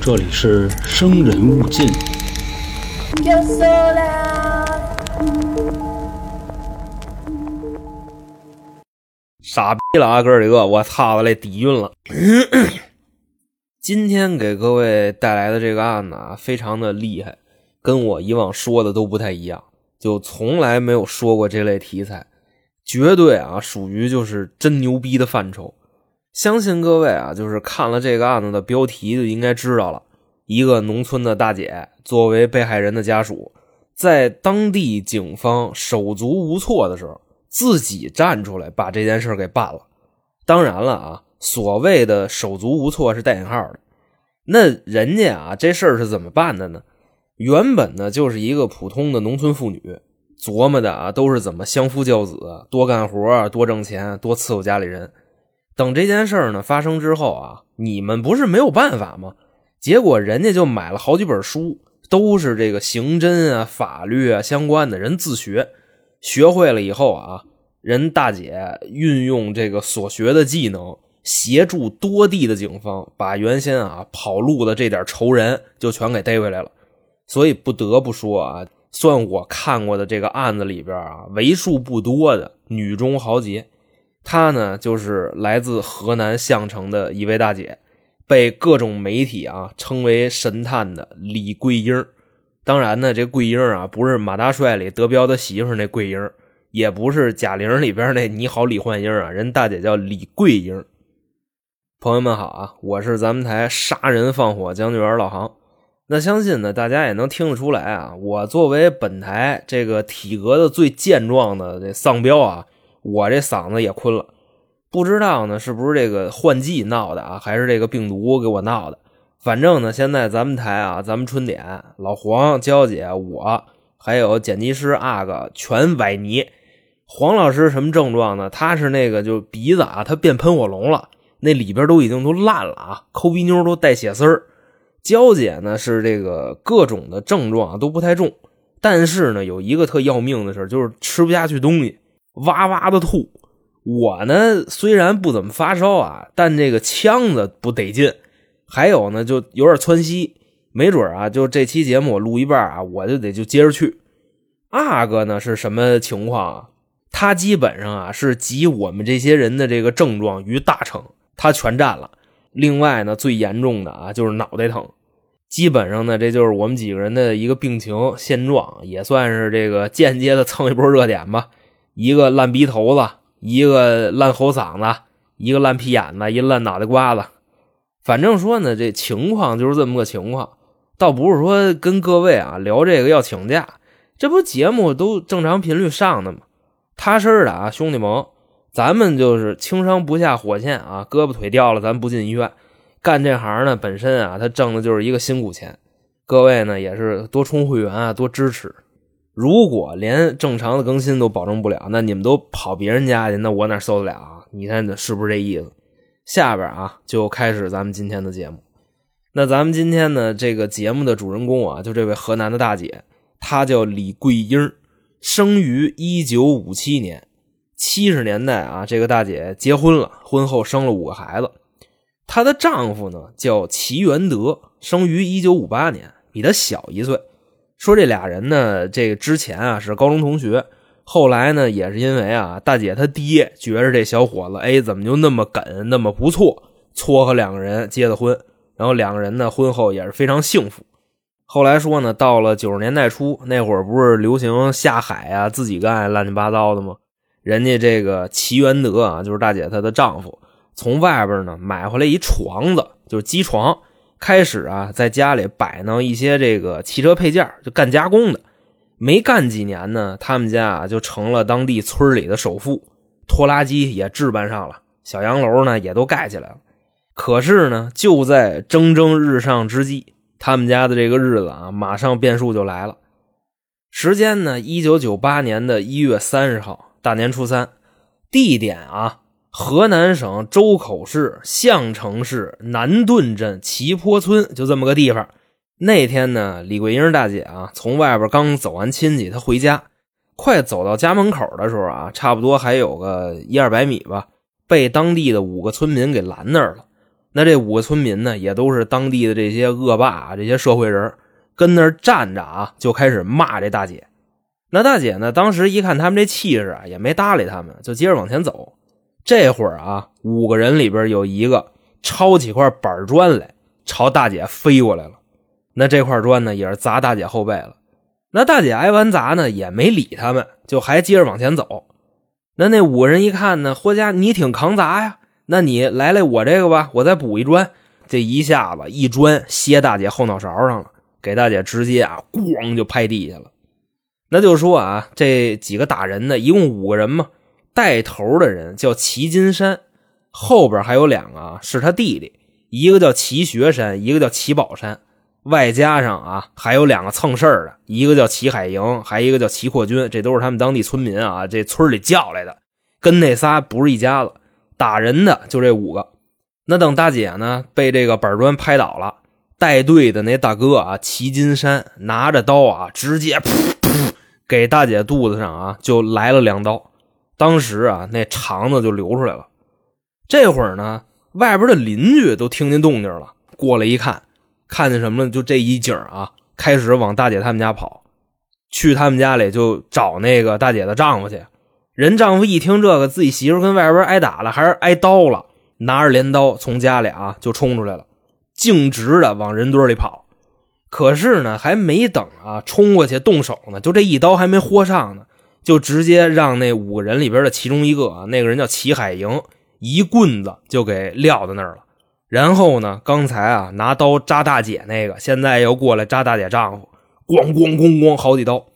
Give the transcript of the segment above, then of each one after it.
这里是生人勿近。傻逼了啊，哥几个，我操的嘞，底蕴了。今天给各位带来的这个案子啊，非常的厉害，跟我以往说的都不太一样，就从来没有说过这类题材，绝对啊属于就是真牛逼的范畴。相信各位啊，就是看了这个案子的标题就应该知道了，一个农村的大姐作为被害人的家属，在当地警方手足无措的时候。自己站出来把这件事给办了，当然了啊，所谓的手足无措是带引号的。那人家啊，这事儿是怎么办的呢？原本呢就是一个普通的农村妇女，琢磨的啊都是怎么相夫教子，多干活，多挣钱，多伺候家里人。等这件事儿呢发生之后啊，你们不是没有办法吗？结果人家就买了好几本书，都是这个刑侦啊、法律啊相关的，人自学。学会了以后啊，人大姐运用这个所学的技能，协助多地的警方把原先啊跑路的这点仇人就全给逮回来了。所以不得不说啊，算我看过的这个案子里边啊，为数不多的女中豪杰。她呢，就是来自河南项城的一位大姐，被各种媒体啊称为神探的李桂英。当然呢，这桂英啊，不是马大帅里德彪的媳妇那桂英，也不是贾玲里边那你好李焕英啊，人大姐叫李桂英。朋友们好啊，我是咱们台杀人放火将军员老航。那相信呢，大家也能听得出来啊，我作为本台这个体格的最健壮的这丧彪啊，我这嗓子也困了。不知道呢，是不是这个换季闹的啊，还是这个病毒给我闹的？反正呢，现在咱们台啊，咱们春点老黄、娇姐、我还有剪辑师阿哥全崴泥。黄老师什么症状呢？他是那个就鼻子啊，他变喷火龙了，那里边都已经都烂了啊，抠鼻妞都带血丝儿。娇姐呢是这个各种的症状都不太重，但是呢有一个特要命的事就是吃不下去东西，哇哇的吐。我呢虽然不怎么发烧啊，但这个腔子不得劲。还有呢，就有点窜稀，没准啊，就这期节目我录一半啊，我就得就接着去。阿哥呢是什么情况啊？他基本上啊是集我们这些人的这个症状于大成，他全占了。另外呢，最严重的啊就是脑袋疼，基本上呢这就是我们几个人的一个病情现状，也算是这个间接的蹭一波热点吧。一个烂鼻头子，一个烂喉嗓子，一个烂屁眼子，一个烂脑袋瓜子。反正说呢，这情况就是这么个情况，倒不是说跟各位啊聊这个要请假，这不节目都正常频率上的吗？踏实的啊，兄弟们，咱们就是轻伤不下火线啊，胳膊腿掉了咱不进医院。干这行呢，本身啊他挣的就是一个辛苦钱，各位呢也是多充会员啊，多支持。如果连正常的更新都保证不了，那你们都跑别人家去，那我哪受得了啊？你看是不是这意思？下边啊，就开始咱们今天的节目。那咱们今天呢，这个节目的主人公啊，就这位河南的大姐，她叫李桂英，生于一九五七年。七十年代啊，这个大姐结婚了，婚后生了五个孩子。她的丈夫呢叫齐元德，生于一九五八年，比她小一岁。说这俩人呢，这个之前啊是高中同学。后来呢，也是因为啊，大姐她爹觉着这小伙子，哎，怎么就那么梗，那么不错，撮合两个人结的婚。然后两个人呢，婚后也是非常幸福。后来说呢，到了九十年代初，那会儿不是流行下海啊，自己干乱七八糟的吗？人家这个齐元德啊，就是大姐她的丈夫，从外边呢买回来一床子，就是机床，开始啊在家里摆弄一些这个汽车配件，就干加工的。没干几年呢，他们家啊就成了当地村里的首富，拖拉机也置办上了，小洋楼呢也都盖起来了。可是呢，就在蒸蒸日上之际，他们家的这个日子啊，马上变数就来了。时间呢，一九九八年的一月三十号，大年初三，地点啊，河南省周口市项城市南顿镇齐坡村，就这么个地方。那天呢，李桂英大姐啊，从外边刚走完亲戚，她回家，快走到家门口的时候啊，差不多还有个一二百米吧，被当地的五个村民给拦那儿了。那这五个村民呢，也都是当地的这些恶霸啊，这些社会人，跟那儿站着啊，就开始骂这大姐。那大姐呢，当时一看他们这气势啊，也没搭理他们，就接着往前走。这会儿啊，五个人里边有一个抄起块板砖来，朝大姐飞过来了。那这块砖呢，也是砸大姐后背了。那大姐挨完砸呢，也没理他们，就还接着往前走。那那五个人一看呢，霍家你挺扛砸呀。那你来来我这个吧，我再补一砖。这一下子一砖歇大姐后脑勺上了，给大姐直接啊咣就拍地下了。那就说啊，这几个打人的一共五个人嘛，带头的人叫齐金山，后边还有两个是他弟弟，一个叫齐学山，一个叫齐宝山，外加上啊还有两个蹭事儿的，一个叫齐海营，还一个叫齐扩军，这都是他们当地村民啊，这村里叫来的，跟那仨不是一家子。打人的就这五个，那等大姐呢被这个板砖拍倒了，带队的那大哥啊，齐金山拿着刀啊，直接噗噗给大姐肚子上啊就来了两刀，当时啊那肠子就流出来了。这会儿呢，外边的邻居都听见动静了，过来一看，看见什么呢？就这一景啊，开始往大姐他们家跑，去他们家里就找那个大姐的丈夫去。人丈夫一听这个，自己媳妇跟外边挨打了，还是挨刀了，拿着镰刀从家里啊就冲出来了，径直的往人堆里跑。可是呢，还没等啊冲过去动手呢，就这一刀还没豁上呢，就直接让那五个人里边的其中一个啊，那个人叫齐海营，一棍子就给撂在那儿了。然后呢，刚才啊拿刀扎大姐那个，现在又过来扎大姐丈夫，咣咣咣咣好几刀。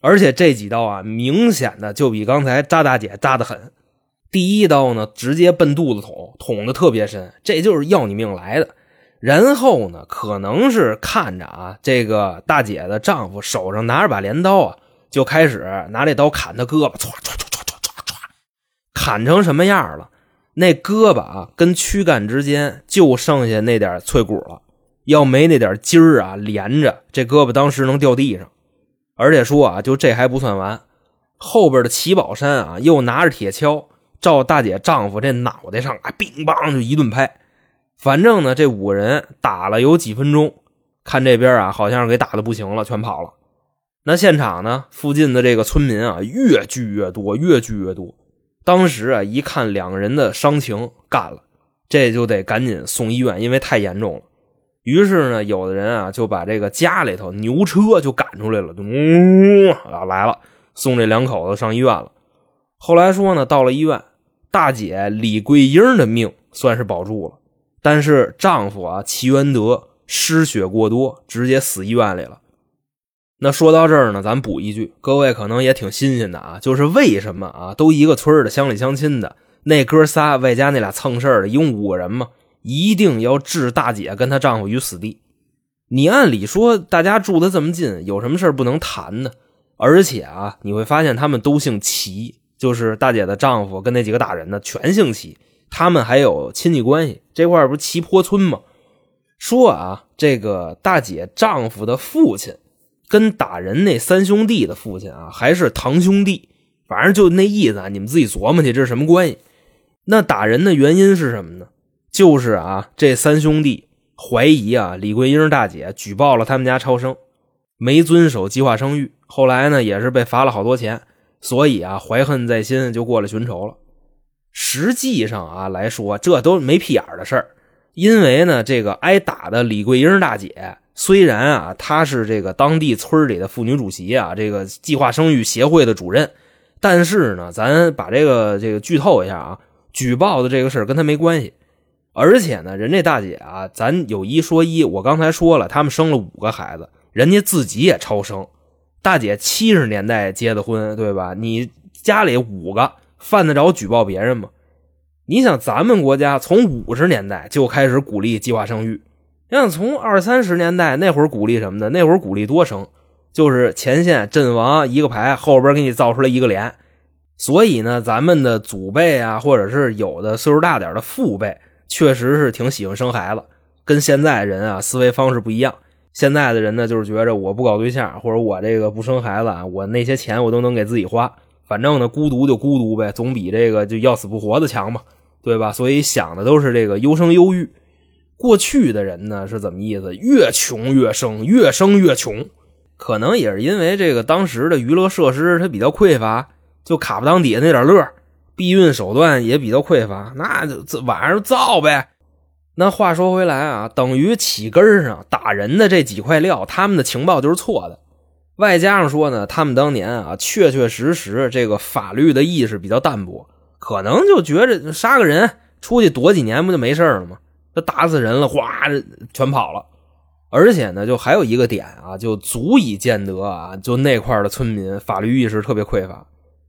而且这几刀啊，明显的就比刚才扎大姐扎的狠。第一刀呢，直接奔肚子捅，捅的特别深，这就是要你命来的。然后呢，可能是看着啊，这个大姐的丈夫手上拿着把镰刀啊，就开始拿这刀砍他胳膊，唰唰唰唰唰唰唰，砍成什么样了？那胳膊啊，跟躯干之间就剩下那点脆骨了。要没那点筋儿啊连着，这胳膊当时能掉地上。而且说啊，就这还不算完，后边的齐宝山啊，又拿着铁锹照大姐丈夫这脑袋上啊，乒乓就一顿拍。反正呢，这五个人打了有几分钟，看这边啊，好像是给打的不行了，全跑了。那现场呢，附近的这个村民啊，越聚越多，越聚越多。当时啊，一看两个人的伤情，干了，这就得赶紧送医院，因为太严重了。于是呢，有的人啊就把这个家里头牛车就赶出来了，嗯啊来了，送这两口子上医院了。后来说呢，到了医院，大姐李桂英的命算是保住了，但是丈夫啊齐元德失血过多，直接死医院里了。那说到这儿呢，咱补一句，各位可能也挺新鲜的啊，就是为什么啊都一个村的乡里乡亲的那哥仨外加那俩蹭事儿的，一共五个人嘛。一定要置大姐跟她丈夫于死地。你按理说，大家住的这么近，有什么事不能谈呢？而且啊，你会发现他们都姓齐，就是大姐的丈夫跟那几个打人的全姓齐，他们还有亲戚关系。这块不是齐坡村吗？说啊，这个大姐丈夫的父亲跟打人那三兄弟的父亲啊，还是堂兄弟。反正就那意思啊，你们自己琢磨去，这是什么关系？那打人的原因是什么呢？就是啊，这三兄弟怀疑啊，李桂英大姐举报了他们家超生，没遵守计划生育。后来呢，也是被罚了好多钱，所以啊，怀恨在心，就过来寻仇了。实际上啊来说，这都没屁眼的事儿。因为呢，这个挨打的李桂英大姐，虽然啊，她是这个当地村里的妇女主席啊，这个计划生育协会的主任，但是呢，咱把这个这个剧透一下啊，举报的这个事跟她没关系。而且呢，人这大姐啊，咱有一说一，我刚才说了，他们生了五个孩子，人家自己也超生。大姐七十年代结的婚，对吧？你家里五个，犯得着举报别人吗？你想，咱们国家从五十年代就开始鼓励计划生育，你想从二三十年代那会儿鼓励什么的？那会儿鼓励多生，就是前线阵亡一个排，后边给你造出来一个连。所以呢，咱们的祖辈啊，或者是有的岁数大点的父辈。确实是挺喜欢生孩子，跟现在人啊思维方式不一样。现在的人呢，就是觉着我不搞对象，或者我这个不生孩子啊，我那些钱我都能给自己花。反正呢，孤独就孤独呗，总比这个就要死不活的强嘛，对吧？所以想的都是这个优生优育。过去的人呢是怎么意思？越穷越生，越生越穷。可能也是因为这个当时的娱乐设施它比较匮乏，就卡不当底下那点乐，避孕手段也比较匮乏，那就晚上造呗。那话说回来啊，等于起根上打人的这几块料，他们的情报就是错的。外加上说呢，他们当年啊，确确实实这个法律的意识比较淡薄，可能就觉着杀个人出去躲几年不就没事了吗？这打死人了，哗，全跑了。而且呢，就还有一个点啊，就足以见得啊，就那块的村民法律意识特别匮乏。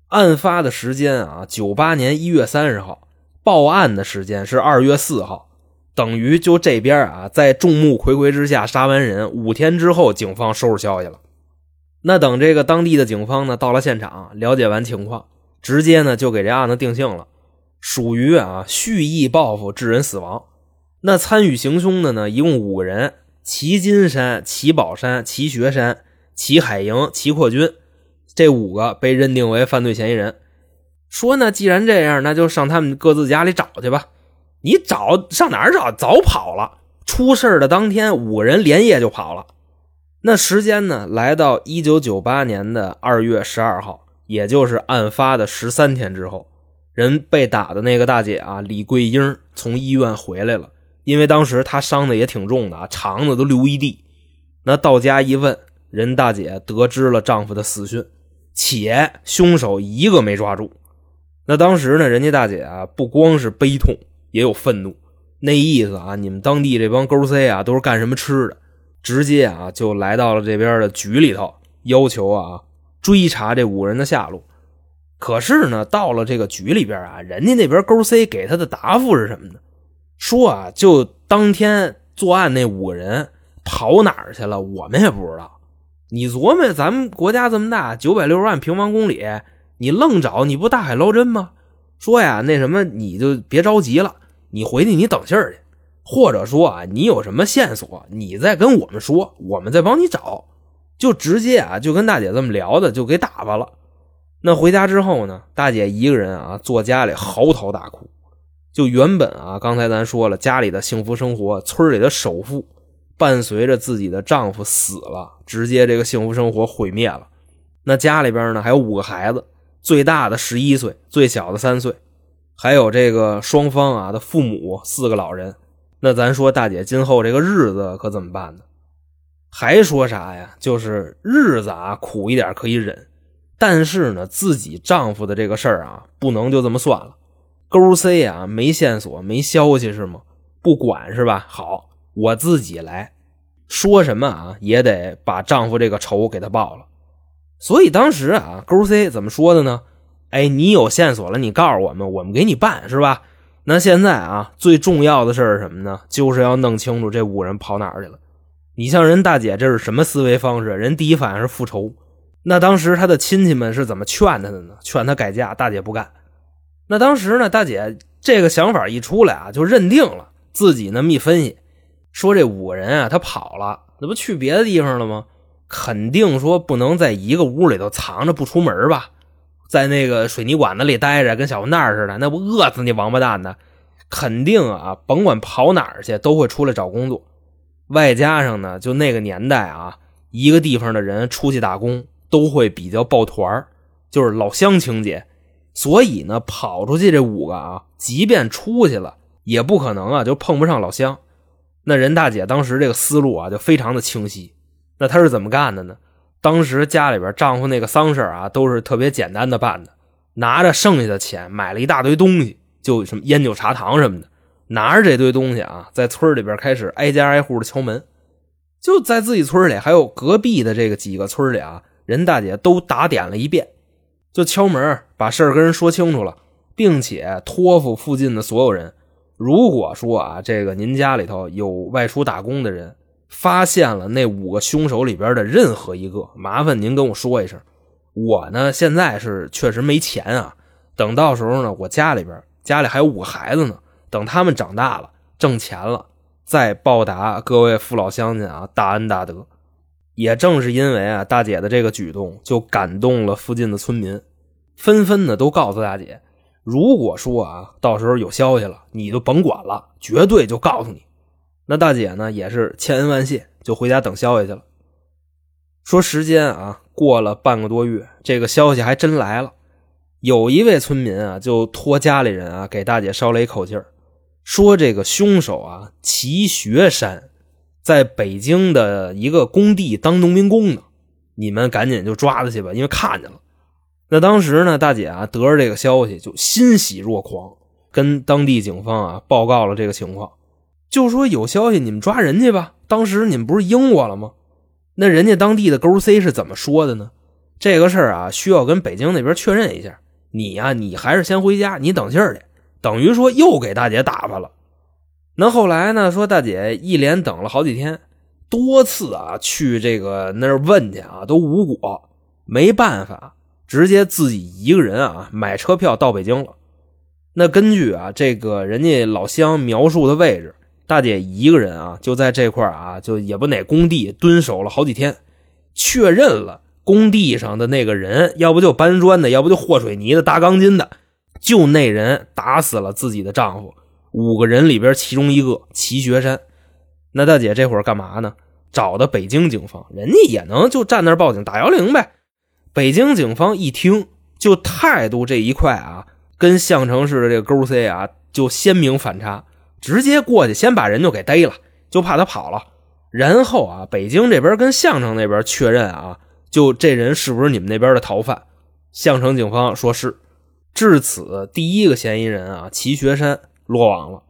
案发的时间啊，九八年一月三十号，报案的时间是二月四号。等于就这边啊，在众目睽睽之下杀完人，五天之后，警方收拾消息了。那等这个当地的警方呢到了现场，了解完情况，直接呢就给这案子定性了，属于啊蓄意报复致人死亡。那参与行凶的呢，一共五个人：齐金山、齐宝山、齐学山、齐海营、齐扩军，这五个被认定为犯罪嫌疑人。说呢，既然这样，那就上他们各自家里找去吧。你找上哪儿找？早跑了！出事的当天，五个人连夜就跑了。那时间呢？来到一九九八年的二月十二号，也就是案发的十三天之后，人被打的那个大姐啊，李桂英从医院回来了。因为当时她伤的也挺重的啊，肠子都流一地。那到家一问，人大姐得知了丈夫的死讯，且凶手一个没抓住。那当时呢，人家大姐啊，不光是悲痛。也有愤怒，那意思啊，你们当地这帮勾 C 啊，都是干什么吃的？直接啊，就来到了这边的局里头，要求啊追查这五人的下落。可是呢，到了这个局里边啊，人家那边勾 C 给他的答复是什么呢？说啊，就当天作案那五个人跑哪儿去了，我们也不知道。你琢磨，咱们国家这么大，九百六十万平方公里，你愣找，你不大海捞针吗？说呀，那什么，你就别着急了，你回去你等信儿去，或者说啊，你有什么线索，你再跟我们说，我们再帮你找，就直接啊，就跟大姐这么聊的，就给打发了。那回家之后呢，大姐一个人啊，坐家里嚎啕大哭。就原本啊，刚才咱说了，家里的幸福生活，村里的首富，伴随着自己的丈夫死了，直接这个幸福生活毁灭了。那家里边呢，还有五个孩子。最大的十一岁，最小的三岁，还有这个双方啊的父母四个老人。那咱说大姐今后这个日子可怎么办呢？还说啥呀？就是日子啊苦一点可以忍，但是呢自己丈夫的这个事儿啊不能就这么算了。勾 C 啊没线索没消息是吗？不管是吧？好，我自己来说什么啊也得把丈夫这个仇给他报了。所以当时啊，勾 C 怎么说的呢？哎，你有线索了，你告诉我们，我们给你办，是吧？那现在啊，最重要的事是什么呢？就是要弄清楚这五人跑哪儿去了。你像人大姐，这是什么思维方式？人第一反应是复仇。那当时她的亲戚们是怎么劝她的呢？劝她改嫁，大姐不干。那当时呢，大姐这个想法一出来啊，就认定了自己那么一分析，说这五个人啊，他跑了，那不去别的地方了吗？肯定说不能在一个屋里头藏着不出门吧，在那个水泥管子里待着，跟小混蛋似的，那不饿死你王八蛋的！肯定啊，甭管跑哪儿去，都会出来找工作。外加上呢，就那个年代啊，一个地方的人出去打工都会比较抱团就是老乡情节。所以呢，跑出去这五个啊，即便出去了，也不可能啊就碰不上老乡。那任大姐当时这个思路啊，就非常的清晰。那她是怎么干的呢？当时家里边丈夫那个丧事啊，都是特别简单的办的，拿着剩下的钱买了一大堆东西，就什么烟酒茶糖什么的，拿着这堆东西啊，在村里边开始挨家挨户的敲门，就在自己村里，还有隔壁的这个几个村里啊，人大姐都打点了一遍，就敲门把事儿跟人说清楚了，并且托付附近的所有人，如果说啊，这个您家里头有外出打工的人。发现了那五个凶手里边的任何一个，麻烦您跟我说一声。我呢现在是确实没钱啊，等到时候呢，我家里边家里还有五个孩子呢，等他们长大了挣钱了，再报答各位父老乡亲啊大恩大德。也正是因为啊大姐的这个举动，就感动了附近的村民，纷纷的都告诉大姐，如果说啊到时候有消息了，你就甭管了，绝对就告诉你。那大姐呢也是千恩万谢，就回家等消息去了。说时间啊过了半个多月，这个消息还真来了。有一位村民啊，就托家里人啊给大姐捎了一口气儿，说这个凶手啊齐学山，在北京的一个工地当农民工呢，你们赶紧就抓他去吧，因为看见了。那当时呢，大姐啊得着这个消息就欣喜若狂，跟当地警方啊报告了这个情况，就说有消息你们抓人去吧。当时你们不是应我了吗？那人家当地的勾 C 是怎么说的呢？这个事儿啊需要跟北京那边确认一下。你呀，你还是先回家，你等信儿去。等于说又给大姐打发了。那后来呢？说大姐一连等了好几天，多次啊去这个那儿问去啊，都无果。没办法，直接自己一个人啊买车票到北京了。那根据啊这个人家老乡描述的位置，大姐一个人啊就在这块啊，就也不哪工地蹲守了好几天，确认了。工地上的那个人，要不就搬砖的，要不就和水泥的、搭钢筋的，就那人打死了自己的丈夫。五个人里边，其中一个齐学山。那大姐这会儿干嘛呢？找的北京警方，人家也能就站那报警打幺零呗。北京警方一听，就态度这一块啊，跟项城市的这个勾 C 啊，就鲜明反差，直接过去先把人就给逮了，就怕他跑了。然后啊，北京这边跟项城那边确认啊。就这人是不是你们那边的逃犯？项城警方说是。至此，第一个嫌疑人啊，齐学山落网了。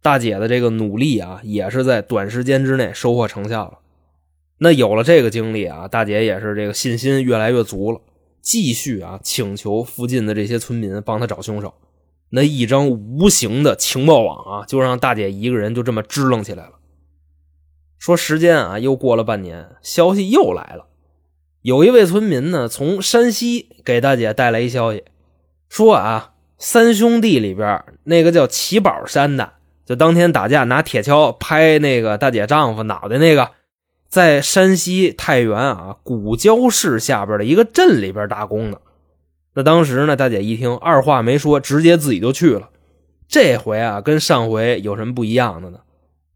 大姐的这个努力啊，也是在短时间之内收获成效了。那有了这个经历啊，大姐也是这个信心越来越足了，继续啊请求附近的这些村民帮他找凶手。那一张无形的情报网啊，就让大姐一个人就这么支棱起来了。说时间啊，又过了半年，消息又来了。有一位村民呢，从山西给大姐带来一消息，说啊，三兄弟里边那个叫齐宝山的，就当天打架拿铁锹拍那个大姐丈夫脑袋那个，在山西太原啊古交市下边的一个镇里边打工呢。那当时呢，大姐一听，二话没说，直接自己就去了。这回啊，跟上回有什么不一样的呢？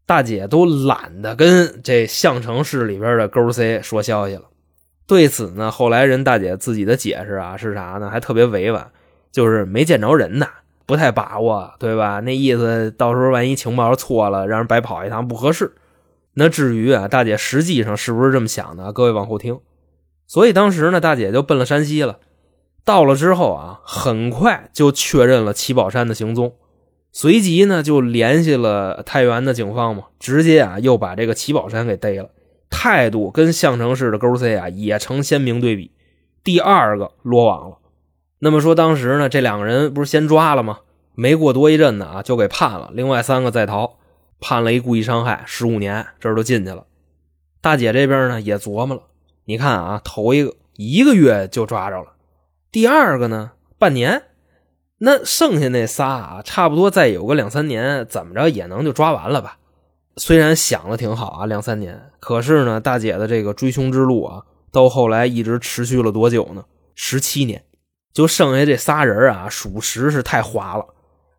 大姐都懒得跟这项城市里边的勾 C 说消息了。对此呢，后来人大姐自己的解释啊是啥呢？还特别委婉，就是没见着人呢，不太把握，对吧？那意思到时候万一情报错了，让人白跑一趟不合适。那至于啊，大姐实际上是不是这么想的？各位往后听。所以当时呢，大姐就奔了山西了。到了之后啊，很快就确认了齐宝山的行踪，随即呢就联系了太原的警方嘛，直接啊又把这个齐宝山给逮了。态度跟项城市的勾 C 啊也成鲜明对比。第二个落网了。那么说当时呢，这两个人不是先抓了吗？没过多一阵子啊，就给判了。另外三个在逃，判了一故意伤害十五年，这都进去了。大姐这边呢也琢磨了，你看啊，头一个一个月就抓着了，第二个呢半年，那剩下那仨啊，差不多再有个两三年，怎么着也能就抓完了吧。虽然想的挺好啊，两三年，可是呢，大姐的这个追凶之路啊，到后来一直持续了多久呢？十七年，就剩下这仨人啊，属实是太滑了。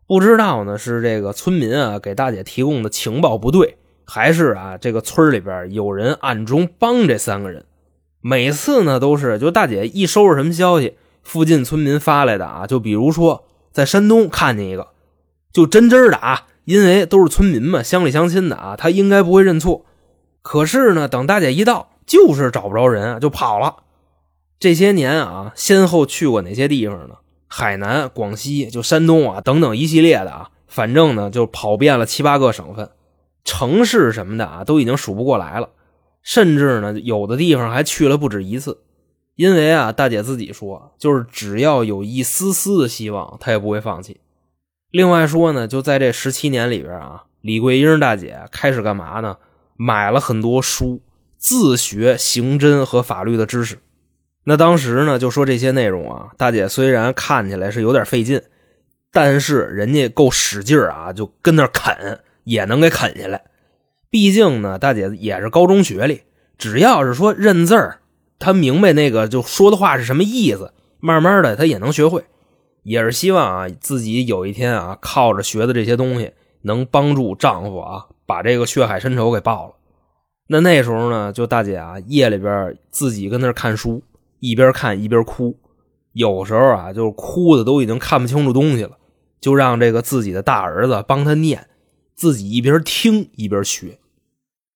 不知道呢，是这个村民啊给大姐提供的情报不对，还是啊这个村里边有人暗中帮这三个人？每次呢都是，就大姐一收拾什么消息，附近村民发来的啊，就比如说在山东看见一个，就真真的啊。因为都是村民嘛，乡里乡亲的啊，他应该不会认错。可是呢，等大姐一到，就是找不着人，就跑了。这些年啊，先后去过哪些地方呢？海南、广西，就山东啊等等一系列的啊，反正呢就跑遍了七八个省份、城市什么的啊，都已经数不过来了。甚至呢，有的地方还去了不止一次。因为啊，大姐自己说，就是只要有一丝丝的希望，她也不会放弃。另外说呢，就在这十七年里边啊，李桂英大姐开始干嘛呢？买了很多书，自学刑侦和法律的知识。那当时呢，就说这些内容啊，大姐虽然看起来是有点费劲，但是人家够使劲啊，就跟那啃，也能给啃下来。毕竟呢，大姐也是高中学历，只要是说认字儿，她明白那个就说的话是什么意思，慢慢的她也能学会。也是希望啊，自己有一天啊，靠着学的这些东西，能帮助丈夫啊把这个血海深仇给报了。那那时候呢，就大姐啊，夜里边自己跟那看书，一边看一边哭，有时候啊，就是哭的都已经看不清楚东西了，就让这个自己的大儿子帮他念，自己一边听一边学。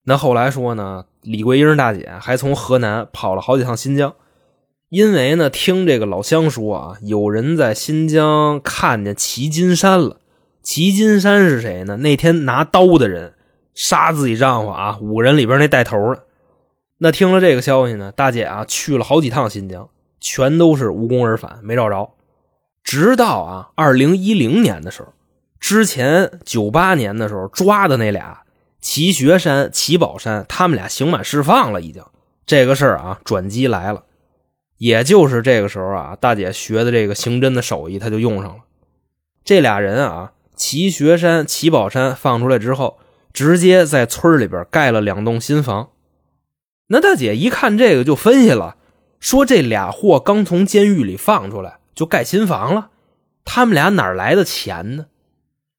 那后来说呢，李桂英大姐还从河南跑了好几趟新疆，因为呢，听这个老乡说啊，有人在新疆看见齐金山了。齐金山是谁呢？那天拿刀的人，杀自己丈夫啊，五个人里边那带头的。那听了这个消息呢，大姐啊去了好几趟新疆，全都是无功而返，没找着。直到啊，二零一零年的时候，之前九八年的时候抓的那俩齐学山、齐宝山，他们俩刑满释放了，已经这个事儿啊转机来了。也就是这个时候啊，大姐学的这个刑侦的手艺，她就用上了。这俩人啊。齐学山、齐宝山放出来之后，直接在村里边盖了两栋新房。那大姐一看这个，就分析了，说这俩货刚从监狱里放出来，就盖新房了，他们俩哪来的钱呢？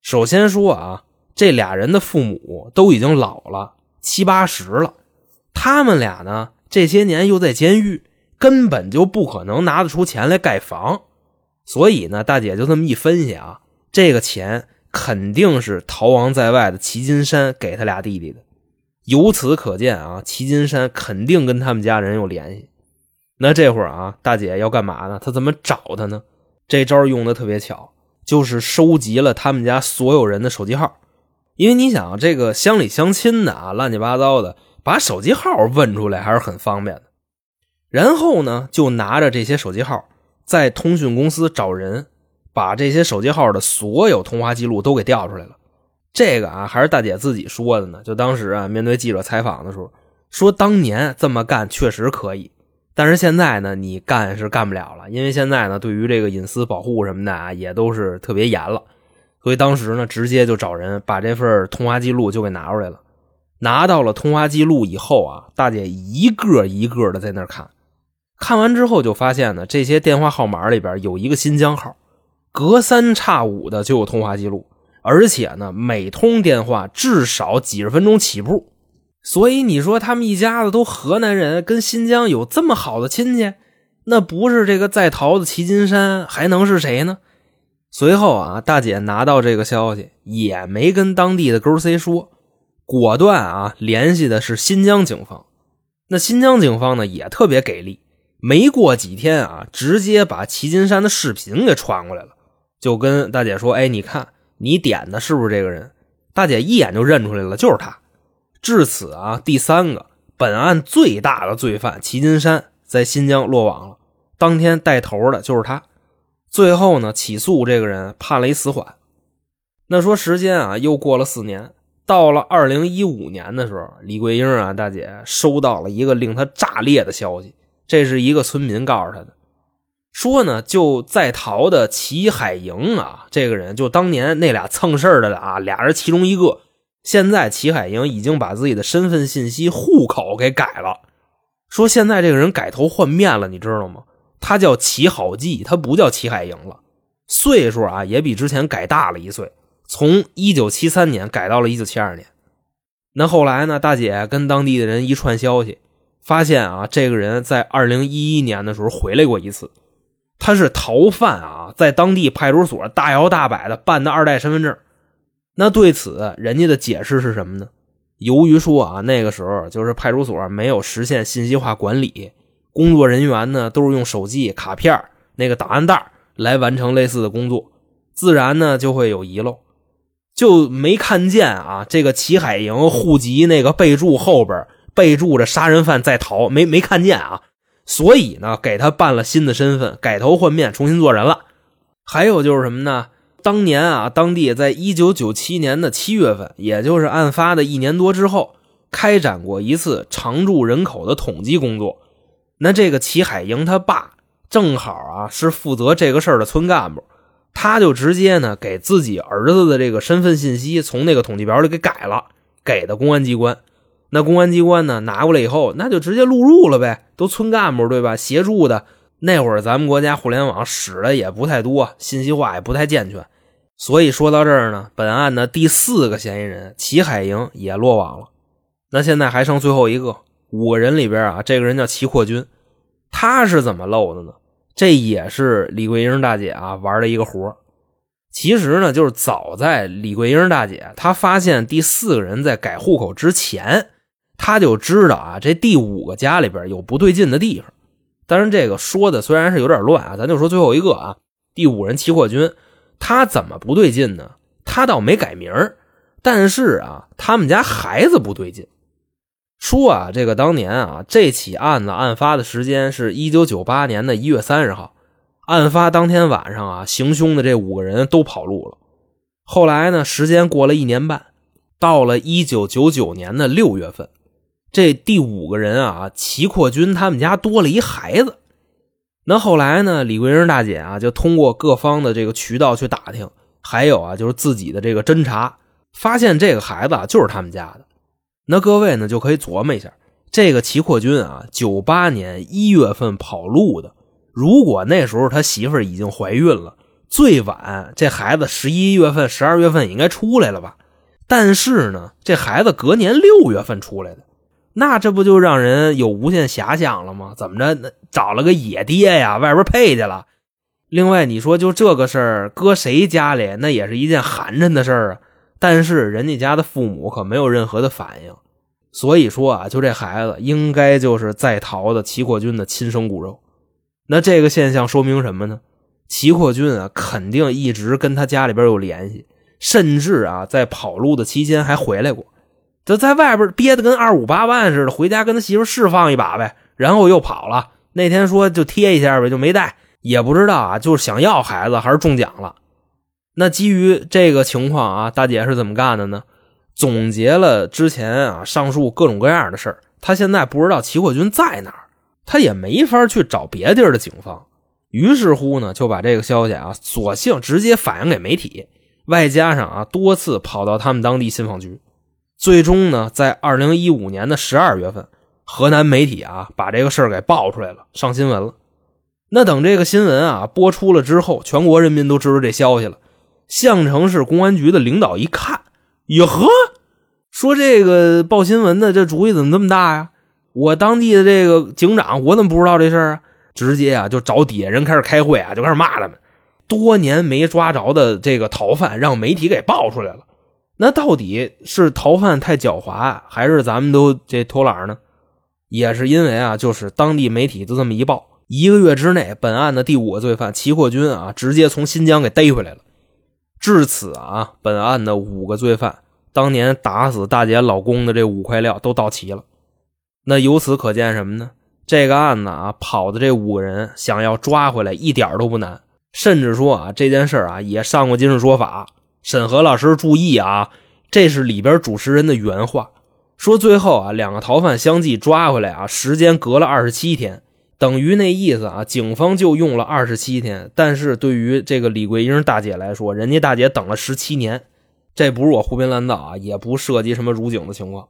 首先说啊，这俩人的父母都已经老了，七八十了，他们俩呢这些年又在监狱，根本就不可能拿得出钱来盖房。所以呢，大姐就这么一分析啊，这个钱。肯定是逃亡在外的齐金山给他俩弟弟的，由此可见啊，齐金山肯定跟他们家人有联系。那这会儿啊，大姐要干嘛呢？她怎么找他呢？这招用的特别巧，就是收集了他们家所有人的手机号。因为你想，这个乡里乡亲的啊，乱七八糟的，把手机号问出来还是很方便的。然后呢，就拿着这些手机号，在通讯公司找人。把这些手机号的所有通话记录都给调出来了，这个啊还是大姐自己说的呢。就当时啊，面对记者采访的时候，说当年这么干确实可以，但是现在呢，你干是干不了了，因为现在呢，对于这个隐私保护什么的啊，也都是特别严了。所以当时呢，直接就找人把这份通话记录就给拿出来了。拿到了通话记录以后啊，大姐一个一个的在那看，看完之后就发现呢，这些电话号码里边有一个新疆号。隔三差五的就有通话记录，而且呢，每通电话至少几十分钟起步。所以你说他们一家子都河南人，跟新疆有这么好的亲戚，那不是这个在逃的齐金山，还能是谁呢？随后啊，大姐拿到这个消息，也没跟当地的勾 C 说，果断啊联系的是新疆警方。那新疆警方呢，也特别给力，没过几天啊，直接把齐金山的视频给传过来了。就跟大姐说：“哎，你看你点的是不是这个人？”大姐一眼就认出来了，就是他。至此啊，第三个本案最大的罪犯齐金山在新疆落网了。当天带头的就是他。最后呢，起诉这个人判了一死缓。那说时间啊，又过了四年，到了二零一五年的时候，李桂英啊，大姐收到了一个令她炸裂的消息。这是一个村民告诉她的。说呢，就在逃的齐海营啊，这个人就当年那俩蹭事儿的啊，俩人其中一个，现在齐海营已经把自己的身份信息、户口给改了。说现在这个人改头换面了，你知道吗？他叫齐好记，他不叫齐海营了。岁数啊，也比之前改大了一岁，从一九七三年改到了一九七二年。那后来呢，大姐跟当地的人一串消息，发现啊，这个人在二零一一年的时候回来过一次。他是逃犯啊，在当地派出所大摇大摆的办的二代身份证。那对此，人家的解释是什么呢？由于说啊，那个时候就是派出所没有实现信息化管理，工作人员呢都是用手机、卡片那个档案袋来完成类似的工作，自然呢就会有遗漏，就没看见啊这个齐海营户籍那个备注后边备注着杀人犯在逃，没没看见啊。所以呢，给他办了新的身份，改头换面，重新做人了。还有就是什么呢？当年啊，当地在一九九七年的七月份，也就是案发的一年多之后，开展过一次常住人口的统计工作。那这个齐海营他爸正好啊是负责这个事儿的村干部，他就直接呢给自己儿子的这个身份信息从那个统计表里给改了，给的公安机关。那公安机关呢拿过来以后，那就直接录入了呗，都村干部对吧？协助的那会儿，咱们国家互联网使的也不太多，信息化也不太健全，所以说到这儿呢，本案的第四个嫌疑人齐海营也落网了。那现在还剩最后一个，五个人里边啊，这个人叫齐扩军，他是怎么漏的呢？这也是李桂英大姐啊玩的一个活其实呢，就是早在李桂英大姐她发现第四个人在改户口之前，他就知道啊，这第五个家里边有不对劲的地方。当然，这个说的虽然是有点乱啊，咱就说最后一个啊，第五人齐扩军，他怎么不对劲呢？他倒没改名但是啊，他们家孩子不对劲。说啊，这个当年啊，这起案子案发的时间是一九九八年的一月三十号，案发当天晚上啊，行凶的这五个人都跑路了。后来呢，时间过了一年半，到了一九九九年的六月份。这第五个人啊，齐扩军他们家多了一孩子。那后来呢，李桂英大姐啊，就通过各方的这个渠道去打听，还有啊，就是自己的这个侦查，发现这个孩子啊就是他们家的。那各位呢就可以琢磨一下，这个齐扩军啊，九八年一月份跑路的，如果那时候他媳妇已经怀孕了，最晚这孩子十一月份、十二月份应该出来了吧？但是呢，这孩子隔年六月份出来的。那这不就让人有无限遐想了吗？怎么着？那找了个野爹呀，外边配去了。另外，你说就这个事儿，搁谁家里那也是一件寒碜的事儿啊。但是人家家的父母可没有任何的反应，所以说啊，就这孩子应该就是在逃的齐扩军的亲生骨肉。那这个现象说明什么呢？齐扩军啊，肯定一直跟他家里边有联系，甚至啊，在跑路的期间还回来过。就在外边憋得跟二五八万似的，回家跟他媳妇释放一把呗，然后又跑了。那天说就贴一下呗，就没带，也不知道啊，就是想要孩子还是中奖了。那基于这个情况啊，大姐是怎么干的呢？总结了之前啊上述各种各样的事儿，她现在不知道齐扩军在哪儿，她也没法去找别地儿的警方。于是乎呢，就把这个消息啊，索性直接反映给媒体，外加上啊多次跑到他们当地信访局。最终呢，在二零一五年的十二月份，河南媒体啊把这个事儿给爆出来了，上新闻了。那等这个新闻啊播出了之后，全国人民都知道这消息了。项城市公安局的领导一看，哟呵，说这个报新闻的这主意怎么这么大呀？我当地的这个警长，我怎么不知道这事儿啊？直接啊就找底下人开始开会啊，就开始骂他们。多年没抓着的这个逃犯，让媒体给爆出来了。那到底是逃犯太狡猾，还是咱们都这偷懒呢？也是因为啊，就是当地媒体就这么一报，一个月之内，本案的第五个罪犯齐扩军啊，直接从新疆给逮回来了。至此啊，本案的五个罪犯当年打死大姐老公的这五块料都到齐了。那由此可见什么呢？这个案子啊，跑的这五个人想要抓回来一点都不难，甚至说啊，这件事啊也上过《今日说法》。审核老师注意啊，这是里边主持人的原话，说最后啊两个逃犯相继抓回来啊，时间隔了二十七天，等于那意思啊，警方就用了二十七天，但是对于这个李桂英大姐来说，人家大姐等了十七年，这不是我胡编乱造啊，也不涉及什么辱警的情况。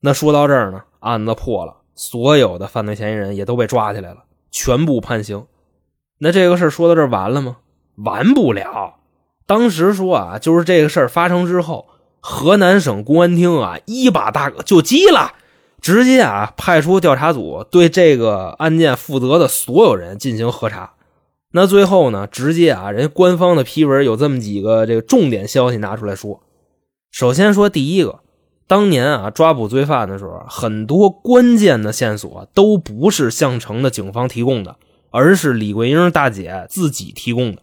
那说到这儿呢，案子破了，所有的犯罪嫌疑人也都被抓起来了，全部判刑。那这个事说到这儿完了吗？完不了。当时说啊，就是这个事儿发生之后，河南省公安厅啊一把大哥就急了，直接啊派出调查组对这个案件负责的所有人进行核查。那最后呢，直接啊人官方的批文有这么几个这个重点消息拿出来说。首先说第一个，当年啊抓捕罪犯的时候，很多关键的线索都不是项城的警方提供的，而是李桂英大姐自己提供的。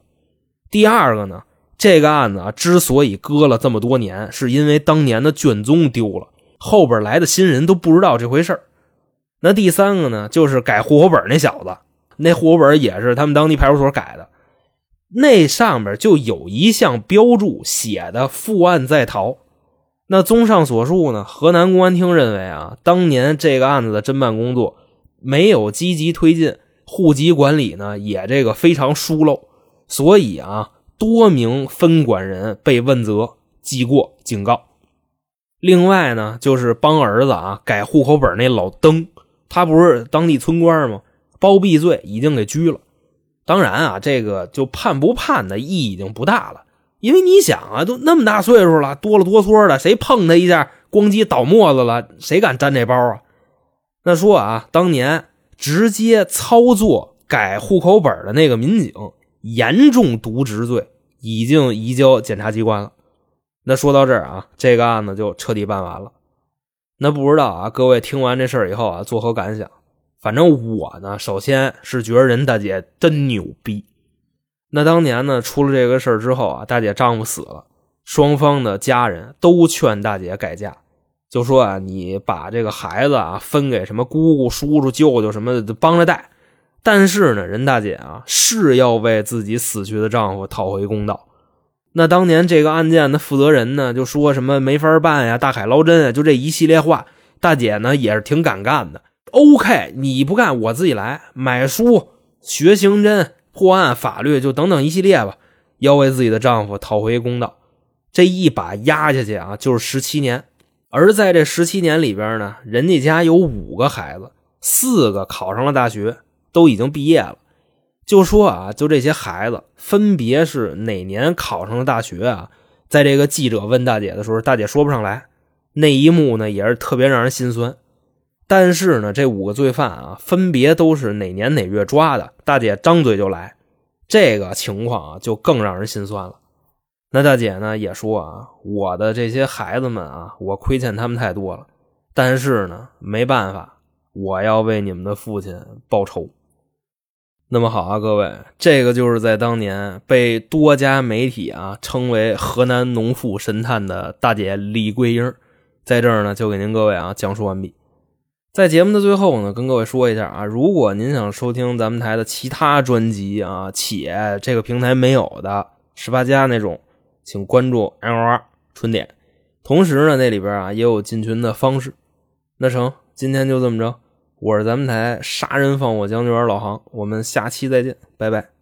第二个呢。这个案子啊，之所以搁了这么多年，是因为当年的卷宗丢了，后边来的新人都不知道这回事那第三个呢，就是改户口本那小子，那户口本也是他们当地派出所改的，那上面就有一项标注写的“负案在逃”。那综上所述呢，河南公安厅认为啊，当年这个案子的侦办工作没有积极推进，户籍管理呢也这个非常疏漏，所以啊。多名分管人被问责、记过、警告。另外呢，就是帮儿子啊改户口本那老登，他不是当地村官吗？包庇罪已经给拘了。当然啊，这个就判不判的意义已经不大了，因为你想啊，都那么大岁数了，哆了哆嗦的，谁碰他一下，咣叽倒沫子了，谁敢沾这包啊？那说啊，当年直接操作改户口本的那个民警，严重渎职罪，已经移交检察机关了。那说到这儿啊，这个案子就彻底办完了。那不知道啊，各位听完这事儿以后啊，作何感想？反正我呢，首先是觉得人大姐真牛逼。那当年呢，出了这个事儿之后啊，大姐丈夫死了，双方的家人都劝大姐改嫁，就说啊，你把这个孩子啊分给什么姑姑、叔叔、舅舅什么的帮着带。但是呢，任大姐啊是要为自己死去的丈夫讨回公道。那当年这个案件的负责人呢，就说什么没法办呀，大海捞针啊，就这一系列话，大姐呢也是挺敢干的。OK，你不干，我自己来，买书、学刑侦。破案、法律就等等一系列吧，要为自己的丈夫讨回公道。这一把压下去啊，就是十七年。而在这十七年里边呢，人家家有五个孩子，四个考上了大学，都已经毕业了。就说啊，就这些孩子分别是哪年考上了大学啊？在这个记者问大姐的时候，大姐说不上来。那一幕呢，也是特别让人心酸。但是呢，这五个罪犯啊，分别都是哪年哪月抓的？大姐张嘴就来，这个情况啊，就更让人心酸了。那大姐呢也说啊，我的这些孩子们啊，我亏欠他们太多了。但是呢，没办法，我要为你们的父亲报仇。那么好啊，各位，这个就是在当年被多家媒体啊称为“河南农妇神探”的大姐李桂英，在这儿呢，就给您各位啊讲述完毕。在节目的最后呢，跟各位说一下啊，如果您想收听咱们台的其他专辑啊，且这个平台没有的十八加那种，请关注 L R 春点。同时呢，那里边啊也有进群的方式。那成，今天就这么着。我是咱们台杀人放火将军老航，我们下期再见，拜拜。